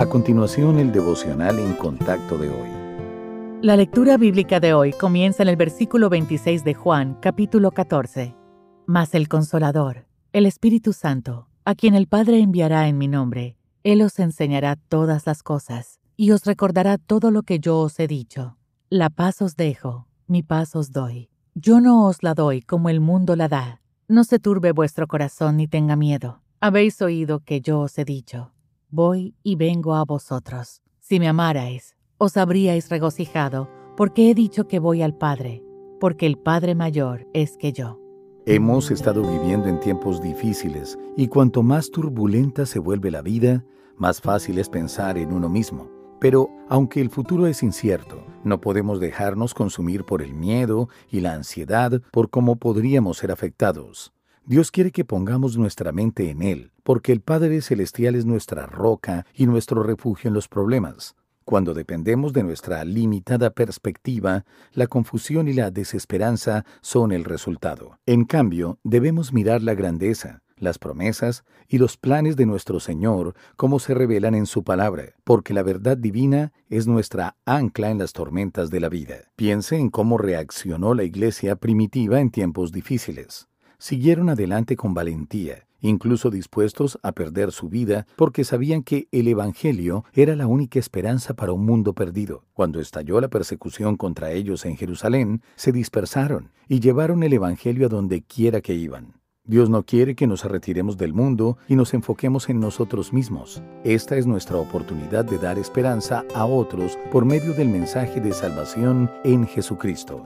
A continuación, el devocional en contacto de hoy. La lectura bíblica de hoy comienza en el versículo 26 de Juan, capítulo 14. Mas el Consolador, el Espíritu Santo, a quien el Padre enviará en mi nombre, Él os enseñará todas las cosas y os recordará todo lo que yo os he dicho. La paz os dejo, mi paz os doy. Yo no os la doy como el mundo la da. No se turbe vuestro corazón ni tenga miedo. Habéis oído que yo os he dicho voy y vengo a vosotros. Si me amarais, os habríais regocijado, porque he dicho que voy al Padre, porque el Padre mayor es que yo. Hemos estado viviendo en tiempos difíciles y cuanto más turbulenta se vuelve la vida, más fácil es pensar en uno mismo. Pero aunque el futuro es incierto, no podemos dejarnos consumir por el miedo y la ansiedad por cómo podríamos ser afectados. Dios quiere que pongamos nuestra mente en Él, porque el Padre Celestial es nuestra roca y nuestro refugio en los problemas. Cuando dependemos de nuestra limitada perspectiva, la confusión y la desesperanza son el resultado. En cambio, debemos mirar la grandeza, las promesas y los planes de nuestro Señor como se revelan en su palabra, porque la verdad divina es nuestra ancla en las tormentas de la vida. Piense en cómo reaccionó la iglesia primitiva en tiempos difíciles siguieron adelante con valentía, incluso dispuestos a perder su vida porque sabían que el Evangelio era la única esperanza para un mundo perdido. Cuando estalló la persecución contra ellos en Jerusalén, se dispersaron y llevaron el Evangelio a donde quiera que iban. Dios no quiere que nos retiremos del mundo y nos enfoquemos en nosotros mismos. Esta es nuestra oportunidad de dar esperanza a otros por medio del mensaje de salvación en Jesucristo.